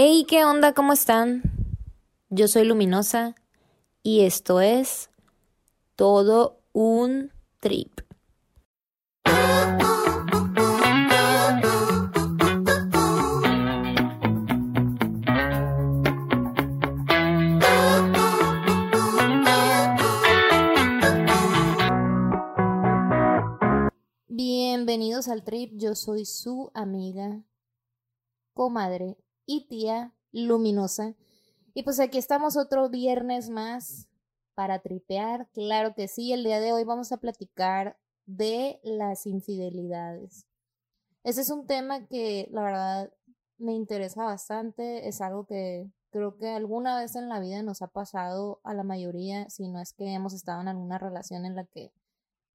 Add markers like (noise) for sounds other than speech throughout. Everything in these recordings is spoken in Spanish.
Hey, ¿qué onda? ¿Cómo están? Yo soy Luminosa y esto es todo un trip. Bienvenidos al trip, yo soy su amiga, comadre y tía luminosa. Y pues aquí estamos otro viernes más para tripear. Claro que sí, el día de hoy vamos a platicar de las infidelidades. Ese es un tema que la verdad me interesa bastante, es algo que creo que alguna vez en la vida nos ha pasado a la mayoría, si no es que hemos estado en alguna relación en la que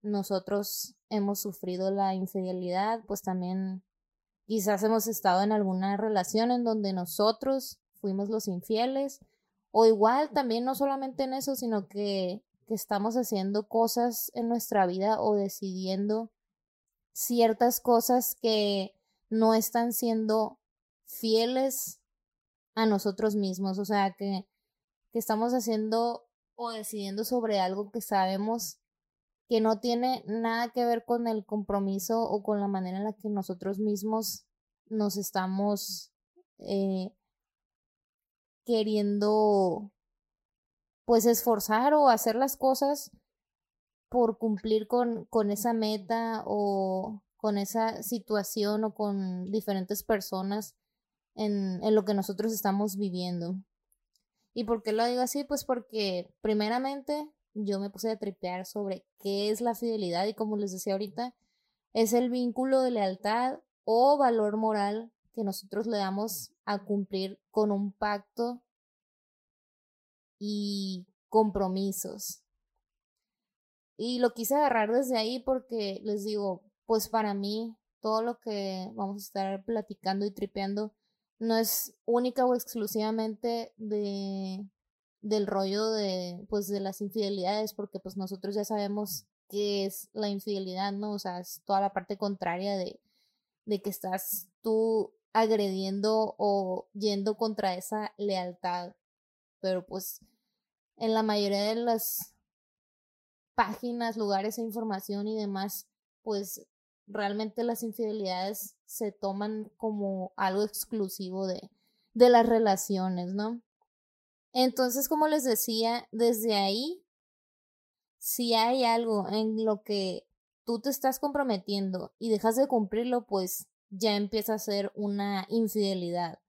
nosotros hemos sufrido la infidelidad, pues también Quizás hemos estado en alguna relación en donde nosotros fuimos los infieles o igual también no solamente en eso, sino que, que estamos haciendo cosas en nuestra vida o decidiendo ciertas cosas que no están siendo fieles a nosotros mismos, o sea, que, que estamos haciendo o decidiendo sobre algo que sabemos que no tiene nada que ver con el compromiso o con la manera en la que nosotros mismos nos estamos eh, queriendo pues esforzar o hacer las cosas por cumplir con, con esa meta o con esa situación o con diferentes personas en, en lo que nosotros estamos viviendo. ¿Y por qué lo digo así? Pues porque primeramente yo me puse a tripear sobre qué es la fidelidad y como les decía ahorita, es el vínculo de lealtad o valor moral que nosotros le damos a cumplir con un pacto y compromisos. Y lo quise agarrar desde ahí porque les digo, pues para mí todo lo que vamos a estar platicando y tripeando no es única o exclusivamente de del rollo de pues de las infidelidades porque pues nosotros ya sabemos qué es la infidelidad, ¿no? O sea, es toda la parte contraria de, de que estás tú agrediendo o yendo contra esa lealtad. Pero pues en la mayoría de las páginas, lugares e información y demás, pues realmente las infidelidades se toman como algo exclusivo de, de las relaciones, ¿no? Entonces, como les decía, desde ahí, si hay algo en lo que tú te estás comprometiendo y dejas de cumplirlo, pues ya empieza a ser una infidelidad.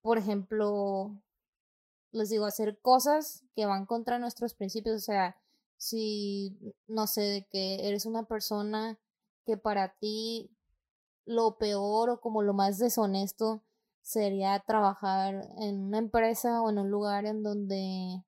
Por ejemplo, les digo, hacer cosas que van contra nuestros principios, o sea, si, no sé, de que eres una persona que para ti lo peor o como lo más deshonesto sería trabajar en una empresa o en un lugar en donde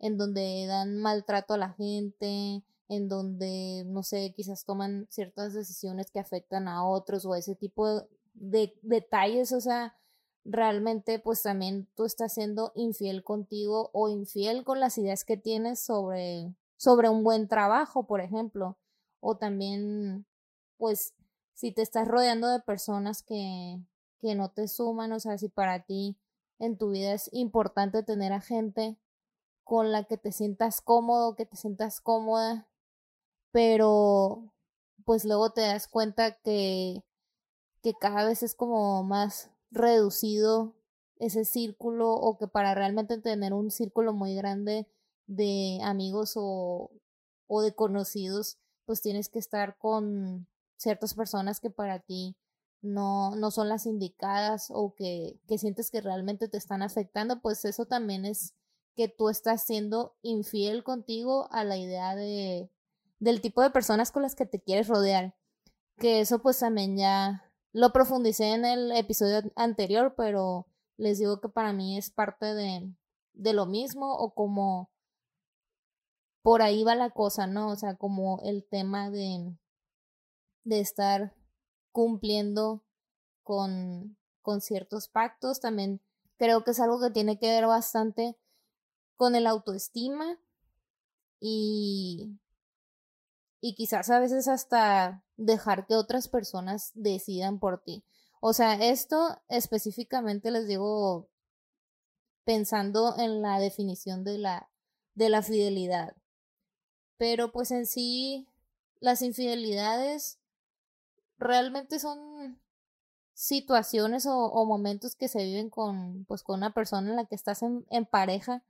en donde dan maltrato a la gente, en donde no sé, quizás toman ciertas decisiones que afectan a otros o ese tipo de, detalles, o sea, realmente pues también tú estás siendo infiel contigo o infiel con las ideas que tienes sobre sobre un buen trabajo, por ejemplo, o también pues si te estás rodeando de personas que que no te suman, o sea, si para ti en tu vida es importante tener a gente con la que te sientas cómodo, que te sientas cómoda, pero pues luego te das cuenta que, que cada vez es como más reducido ese círculo o que para realmente tener un círculo muy grande de amigos o, o de conocidos, pues tienes que estar con ciertas personas que para ti no, no son las indicadas o que, que sientes que realmente te están afectando, pues eso también es que tú estás siendo infiel contigo a la idea de del tipo de personas con las que te quieres rodear. Que eso pues también ya lo profundicé en el episodio anterior, pero les digo que para mí es parte de, de lo mismo o como por ahí va la cosa, ¿no? O sea, como el tema de, de estar cumpliendo con, con ciertos pactos. También creo que es algo que tiene que ver bastante con el autoestima y, y quizás a veces hasta dejar que otras personas decidan por ti. O sea, esto específicamente les digo pensando en la definición de la, de la fidelidad. Pero pues en sí, las infidelidades realmente son situaciones o, momentos que se viven con, pues, con una persona en la que estás en, en, pareja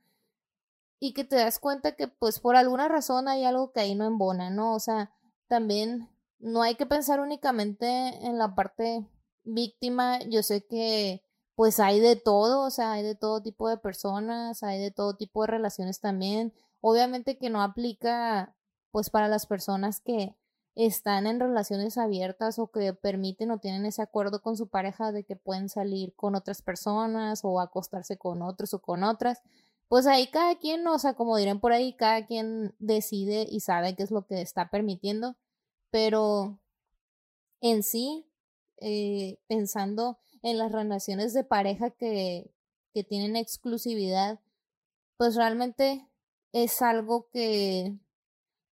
y que te das cuenta que pues por alguna razón hay algo que ahí no embona, ¿no? O sea, también no hay que pensar únicamente en la parte víctima, yo sé que pues hay de todo, o sea, hay de todo tipo de personas, hay de todo tipo de relaciones también. Obviamente que no aplica pues para las personas que están en relaciones abiertas o que permiten o tienen ese acuerdo con su pareja de que pueden salir con otras personas o acostarse con otros o con otras, pues ahí cada quien, o sea, como dirán por ahí, cada quien decide y sabe qué es lo que está permitiendo, pero en sí, eh, pensando en las relaciones de pareja que, que tienen exclusividad, pues realmente es algo que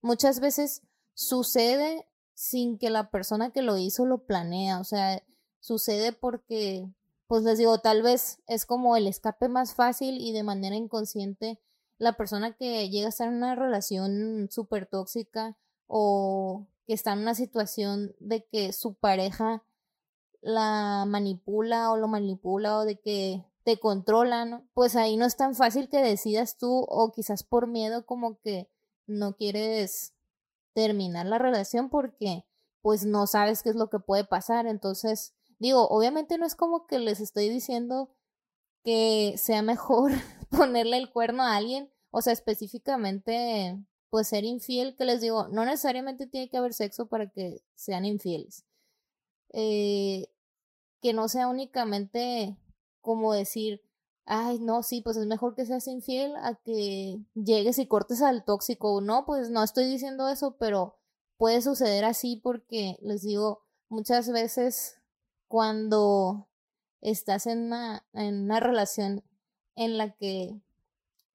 muchas veces sucede sin que la persona que lo hizo lo planea, o sea, sucede porque, pues les digo, tal vez es como el escape más fácil y de manera inconsciente la persona que llega a estar en una relación súper tóxica o que está en una situación de que su pareja la manipula o lo manipula o de que te controlan, pues ahí no es tan fácil que decidas tú o quizás por miedo como que no quieres terminar la relación porque pues no sabes qué es lo que puede pasar. Entonces, digo, obviamente no es como que les estoy diciendo que sea mejor (laughs) ponerle el cuerno a alguien, o sea, específicamente pues ser infiel, que les digo, no necesariamente tiene que haber sexo para que sean infieles. Eh, que no sea únicamente como decir, ay, no, sí, pues es mejor que seas infiel a que llegues y cortes al tóxico. No, pues no estoy diciendo eso, pero puede suceder así porque les digo, muchas veces cuando estás en una, en una relación en la que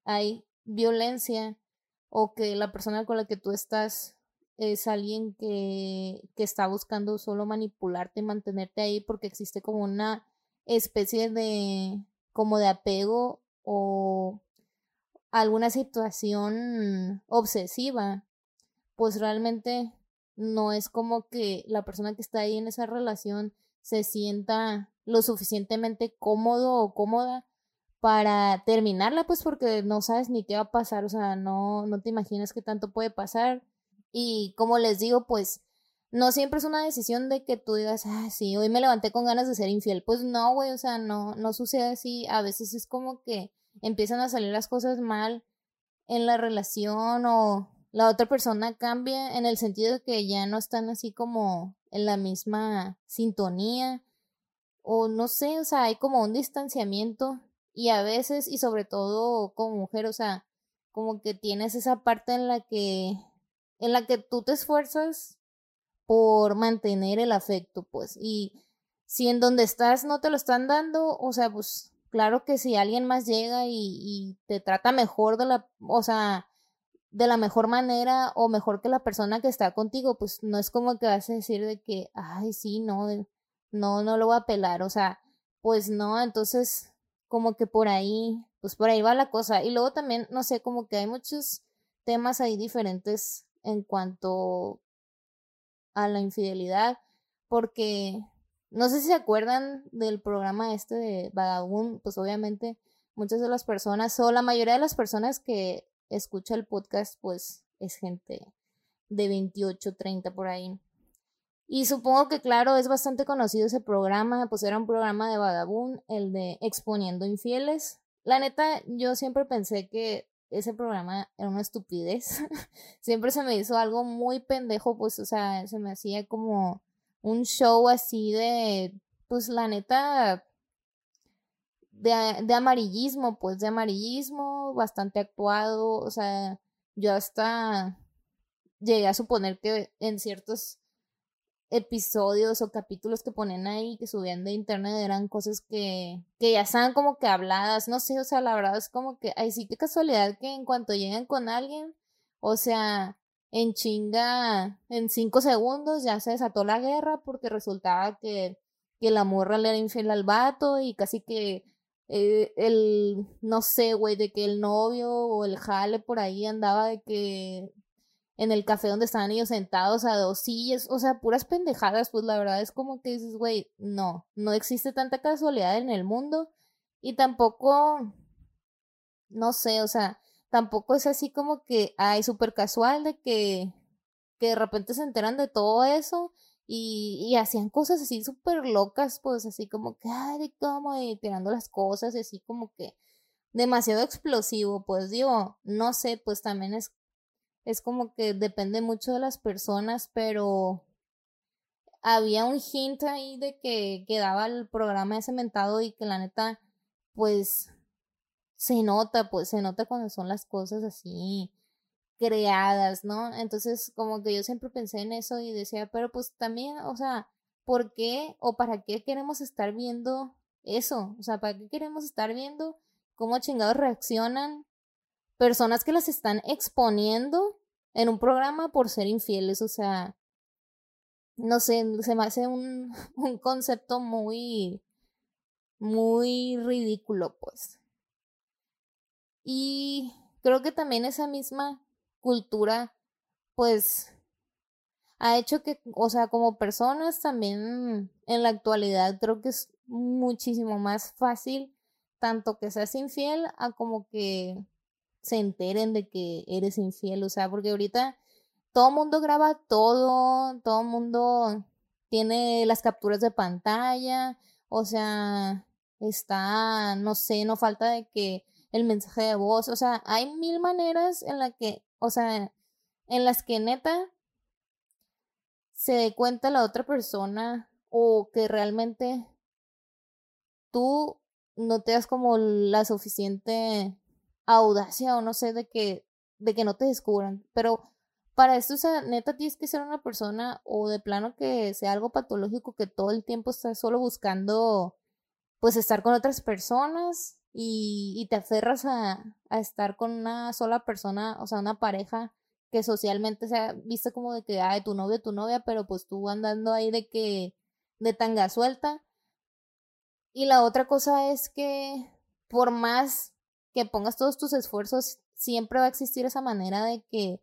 hay violencia o que la persona con la que tú estás es alguien que, que está buscando solo manipularte y mantenerte ahí porque existe como una especie de como de apego o alguna situación obsesiva, pues realmente no es como que la persona que está ahí en esa relación se sienta lo suficientemente cómodo o cómoda para terminarla, pues porque no sabes ni qué va a pasar, o sea, no, no te imaginas qué tanto puede pasar. Y como les digo, pues no siempre es una decisión de que tú digas, ah, sí, hoy me levanté con ganas de ser infiel. Pues no, güey, o sea, no, no sucede así. A veces es como que empiezan a salir las cosas mal en la relación o la otra persona cambia en el sentido de que ya no están así como en la misma sintonía o no sé, o sea, hay como un distanciamiento y a veces y sobre todo como mujer, o sea, como que tienes esa parte en la que en la que tú te esfuerzas por mantener el afecto, pues. Y si en donde estás no te lo están dando, o sea, pues claro que si alguien más llega y, te trata mejor de la, o sea, de la mejor manera o mejor que la persona que está contigo, pues no es como que vas a decir de que, ay, sí, no, no, no lo voy a pelar, o sea, pues no, entonces como que por ahí, pues por ahí va la cosa. Y luego también, no sé, como que hay muchos temas ahí diferentes en cuanto a la infidelidad, porque no sé si se acuerdan del programa este de Vagabund, pues obviamente muchas de las personas o la mayoría de las personas que escucha el podcast pues es gente de 28, 30 por ahí. Y supongo que claro, es bastante conocido ese programa, pues era un programa de Vagabund, el de Exponiendo Infieles. La neta, yo siempre pensé que ese programa era una estupidez. (laughs) Siempre se me hizo algo muy pendejo, pues, o sea, se me hacía como un show así de, pues, la neta, de, de amarillismo, pues, de amarillismo, bastante actuado, o sea, yo hasta llegué a suponer que en ciertos episodios o capítulos que ponen ahí que subían de internet eran cosas que, que ya estaban como que habladas, no sé, o sea, la verdad es como que, ay, sí, qué casualidad que en cuanto lleguen con alguien, o sea, en chinga, en cinco segundos ya se desató la guerra porque resultaba que que la morra le era infiel al vato y casi que eh, el, no sé, güey, de que el novio o el jale por ahí andaba de que en el café donde estaban ellos sentados a dos sillas, o sea, puras pendejadas, pues la verdad es como que dices, güey, no, no existe tanta casualidad en el mundo y tampoco, no sé, o sea, tampoco es así como que, ay, súper casual de que, que de repente se enteran de todo eso y, y hacían cosas así súper locas, pues así como que, ay, cómo, y tirando las cosas, y así como que demasiado explosivo, pues digo, no sé, pues también es, es como que depende mucho de las personas, pero había un hint ahí de que quedaba el programa cementado y que la neta, pues se nota, pues se nota cuando son las cosas así creadas, ¿no? Entonces, como que yo siempre pensé en eso y decía, pero pues también, o sea, ¿por qué o para qué queremos estar viendo eso? O sea, ¿para qué queremos estar viendo cómo chingados reaccionan personas que las están exponiendo en un programa por ser infieles? O sea, no sé, se me hace un, (laughs) un concepto muy, muy ridículo, pues. Y creo que también esa misma cultura, pues, ha hecho que, o sea, como personas también en la actualidad creo que es muchísimo más fácil tanto que seas infiel a como que se enteren de que eres infiel, o sea, porque ahorita todo mundo graba todo, todo mundo tiene las capturas de pantalla, o sea, está, no sé, no falta de que el mensaje de voz, o sea, hay mil maneras en la que, o sea, en las que neta se dé cuenta la otra persona o que realmente tú no te das como la suficiente audacia o no sé de que de que no te descubran, pero para esto, o sea, neta tienes que ser una persona o de plano que sea algo patológico que todo el tiempo estás solo buscando pues estar con otras personas y, te aferras a, a, estar con una sola persona, o sea, una pareja que socialmente sea vista como de que, ay, tu novio, tu novia, pero pues tú andando ahí de que, de tanga suelta. Y la otra cosa es que por más que pongas todos tus esfuerzos, siempre va a existir esa manera de que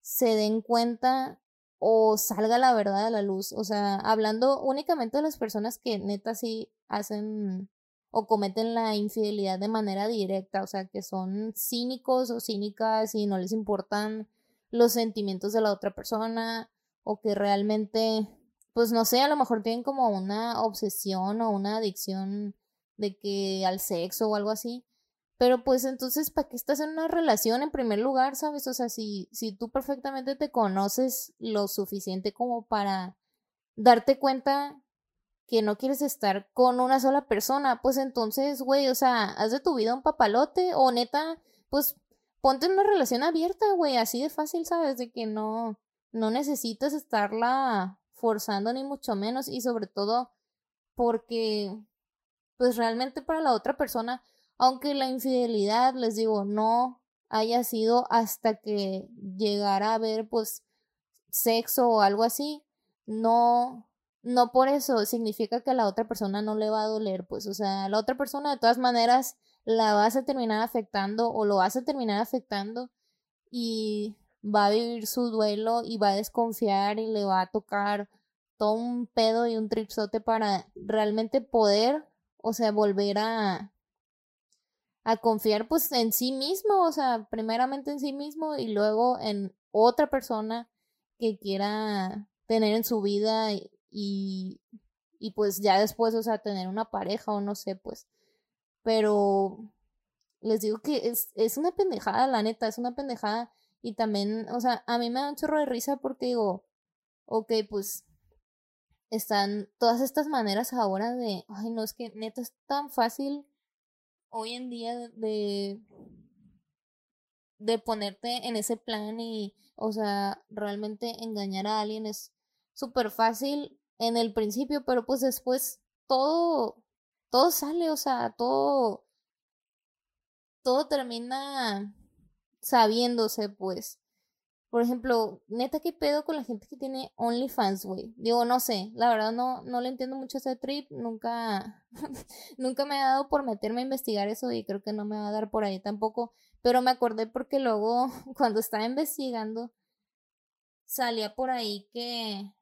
se den cuenta o salga la verdad a la luz. O sea, hablando únicamente de las personas que neta sí hacen o cometen la infidelidad de manera directa, o sea, que son cínicos o cínicas y no les importan los sentimientos de la otra persona o que realmente, pues no sé, a lo mejor tienen como una obsesión o una adicción de que al sexo o algo así. Pero pues entonces, ¿para qué estás en una relación en primer lugar, sabes? O sea, si, si tú perfectamente te conoces lo suficiente como para darte cuenta que no quieres estar con una sola persona, pues entonces, güey, o sea, haz de tu vida un papalote o neta, pues ponte en una relación abierta, güey, así de fácil, ¿sabes? De que no, no necesitas estarla forzando ni mucho menos y sobre todo porque, pues realmente para la otra persona, aunque la infidelidad, les digo, no haya sido hasta que llegara a ver, pues, sexo o algo así, no, no por eso significa que a la otra persona no le va a doler, pues, o sea, la otra persona de todas maneras la vas a terminar afectando o lo vas a terminar afectando y va a vivir su duelo y va a desconfiar y le va a tocar todo un pedo y un tripsote para realmente poder, o sea, volver a a confiar pues en sí mismo, o sea, primeramente en sí mismo y luego en otra persona que quiera tener en su vida y, y pues ya después, o sea, tener una pareja o no sé, pues. Pero les digo que es, es una pendejada, la neta, es una pendejada. Y también, o sea, a mí me da un chorro de risa porque digo, ok, pues están todas estas maneras ahora de, ay, no, es que neta es tan fácil hoy en día de, de ponerte en ese plan y, o sea, realmente engañar a alguien es súper fácil en el principio, pero pues después todo, todo sale, o sea, todo, todo termina sabiéndose, pues. Por ejemplo, neta, ¿qué pedo con la gente que tiene OnlyFans, güey? Digo, no sé, la verdad no, no le entiendo mucho ese trip, nunca, (laughs) nunca me ha dado por meterme a investigar eso y creo que no me va a dar por ahí tampoco, pero me acordé porque luego, (laughs) cuando estaba investigando, salía por ahí que,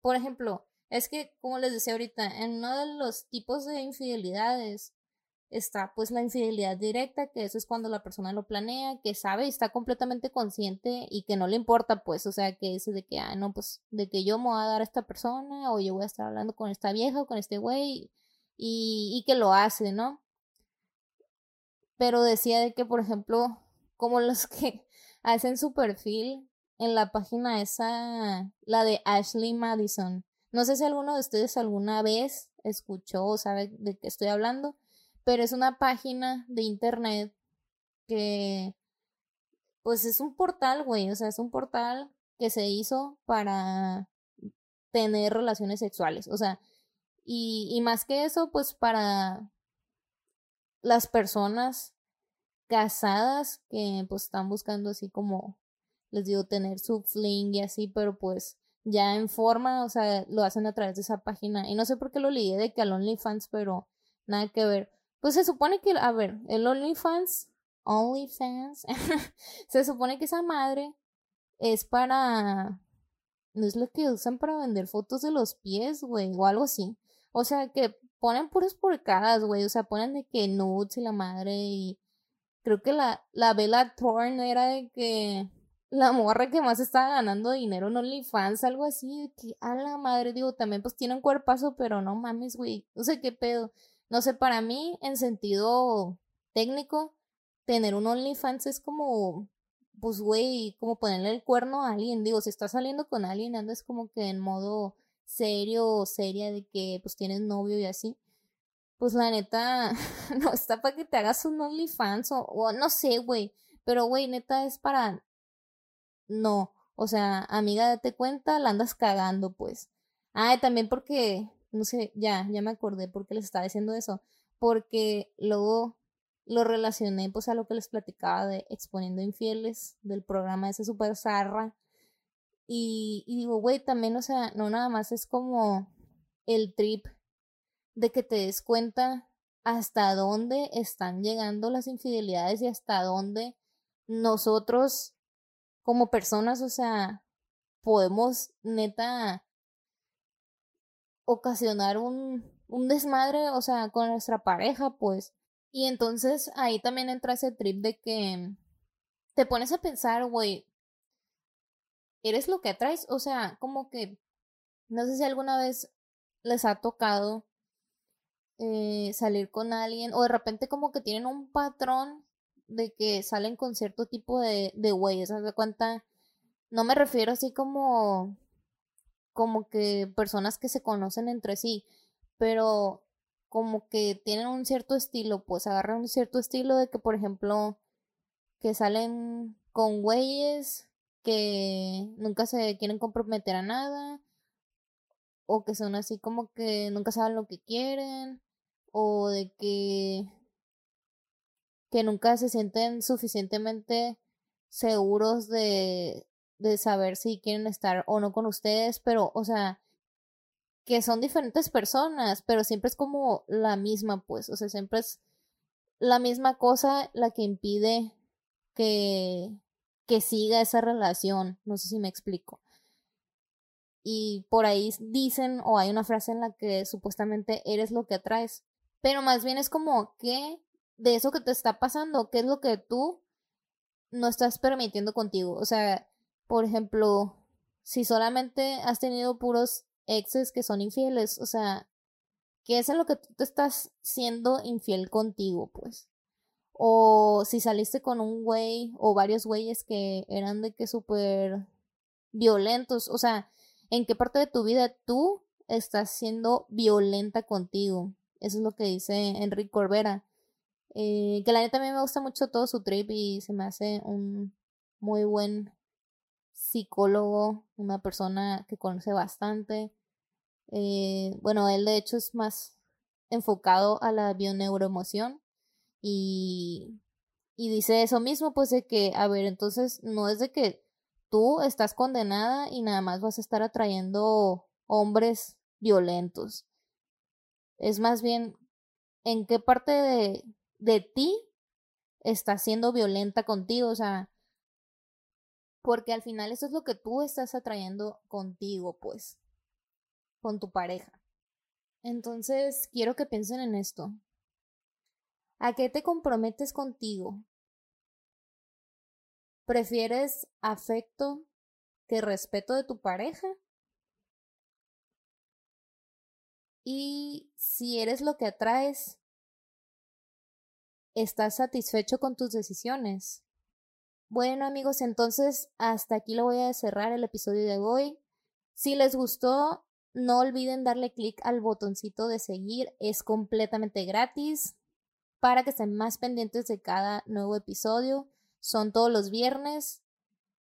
por ejemplo, es que, como les decía ahorita, en uno de los tipos de infidelidades, está pues la infidelidad directa, que eso es cuando la persona lo planea, que sabe y está completamente consciente y que no le importa pues, o sea, que dice de que, ah, no, pues de que yo me voy a dar a esta persona o yo voy a estar hablando con esta vieja o con este güey y, y que lo hace, ¿no? Pero decía de que, por ejemplo, como los que (laughs) hacen su perfil en la página esa, la de Ashley Madison. No sé si alguno de ustedes alguna vez escuchó o sabe de qué estoy hablando pero es una página de internet que pues es un portal, güey, o sea, es un portal que se hizo para tener relaciones sexuales, o sea, y, y más que eso, pues para las personas casadas que pues están buscando así como les digo tener su fling y así pero pues ya en forma o sea lo hacen a través de esa página. Y no sé por qué lo leí de que al OnlyFans pero nada que ver pues se supone que, a ver, el OnlyFans, OnlyFans, (laughs) se supone que esa madre es para, no es lo que usan para vender fotos de los pies, güey, o algo así. O sea, que ponen puras porcadas, güey, o sea, ponen de que nudes y la madre y creo que la, la Thorne era de que la morra que más estaba ganando dinero en OnlyFans, algo así, de que a la madre, digo, también pues tiene un cuerpazo, pero no mames, güey, no sé qué pedo. No sé, para mí, en sentido técnico, tener un OnlyFans es como, pues, güey, como ponerle el cuerno a alguien. Digo, si estás saliendo con alguien, andas como que en modo serio o seria de que, pues, tienes novio y así. Pues, la neta, (laughs) no está para que te hagas un OnlyFans o, o no sé, güey. Pero, güey, neta, es para... No. O sea, amiga, date cuenta, la andas cagando, pues. Ah, también porque no sé, ya, ya me acordé por qué les estaba diciendo eso, porque luego lo relacioné pues a lo que les platicaba de Exponiendo Infieles, del programa ese super zarra, y, y digo, güey, también, o sea, no nada más es como el trip de que te des cuenta hasta dónde están llegando las infidelidades y hasta dónde nosotros como personas, o sea, podemos neta ocasionar un, un desmadre, o sea, con nuestra pareja, pues. Y entonces ahí también entra ese trip de que te pones a pensar, güey, ¿eres lo que atraes? O sea, como que, no sé si alguna vez les ha tocado eh, salir con alguien o de repente como que tienen un patrón de que salen con cierto tipo de, de güeyes, ¿sabes de cuenta? No me refiero así como como que personas que se conocen entre sí, pero como que tienen un cierto estilo, pues agarran un cierto estilo de que, por ejemplo, que salen con güeyes que nunca se quieren comprometer a nada, o que son así como que nunca saben lo que quieren, o de que que nunca se sienten suficientemente seguros de de saber si quieren estar o no con ustedes, pero, o sea, que son diferentes personas, pero siempre es como la misma, pues, o sea, siempre es la misma cosa la que impide que, que siga esa relación, no sé si me explico. Y por ahí dicen, o hay una frase en la que supuestamente eres lo que atraes, pero más bien es como que de eso que te está pasando, qué es lo que tú no estás permitiendo contigo, o sea, por ejemplo, si solamente has tenido puros exes que son infieles, o sea, ¿qué es en lo que tú te estás siendo infiel contigo, pues? O si saliste con un güey o varios güeyes que eran de que súper violentos, o sea, ¿en qué parte de tu vida tú estás siendo violenta contigo? Eso es lo que dice Enrique Corbera. Eh, que la neta a mí me gusta mucho todo su trip y se me hace un muy buen psicólogo, una persona que conoce bastante. Eh, bueno, él de hecho es más enfocado a la bioneuroemoción y, y dice eso mismo, pues de que, a ver, entonces no es de que tú estás condenada y nada más vas a estar atrayendo hombres violentos. Es más bien en qué parte de, de ti está siendo violenta contigo, o sea, porque al final eso es lo que tú estás atrayendo contigo, pues, con tu pareja. Entonces, quiero que piensen en esto. ¿A qué te comprometes contigo? ¿Prefieres afecto que respeto de tu pareja? Y si eres lo que atraes, ¿estás satisfecho con tus decisiones? Bueno amigos, entonces hasta aquí lo voy a cerrar el episodio de hoy. Si les gustó, no olviden darle clic al botoncito de seguir, es completamente gratis para que estén más pendientes de cada nuevo episodio. Son todos los viernes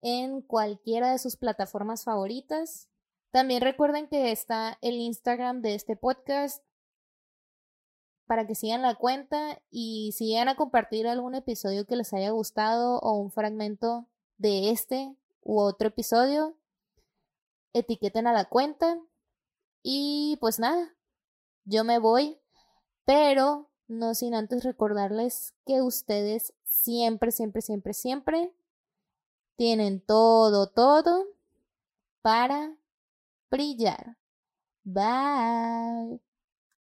en cualquiera de sus plataformas favoritas. También recuerden que está el Instagram de este podcast para que sigan la cuenta y si llegan a compartir algún episodio que les haya gustado o un fragmento de este u otro episodio, etiqueten a la cuenta y pues nada, yo me voy, pero no sin antes recordarles que ustedes siempre, siempre, siempre, siempre tienen todo, todo para brillar. Bye.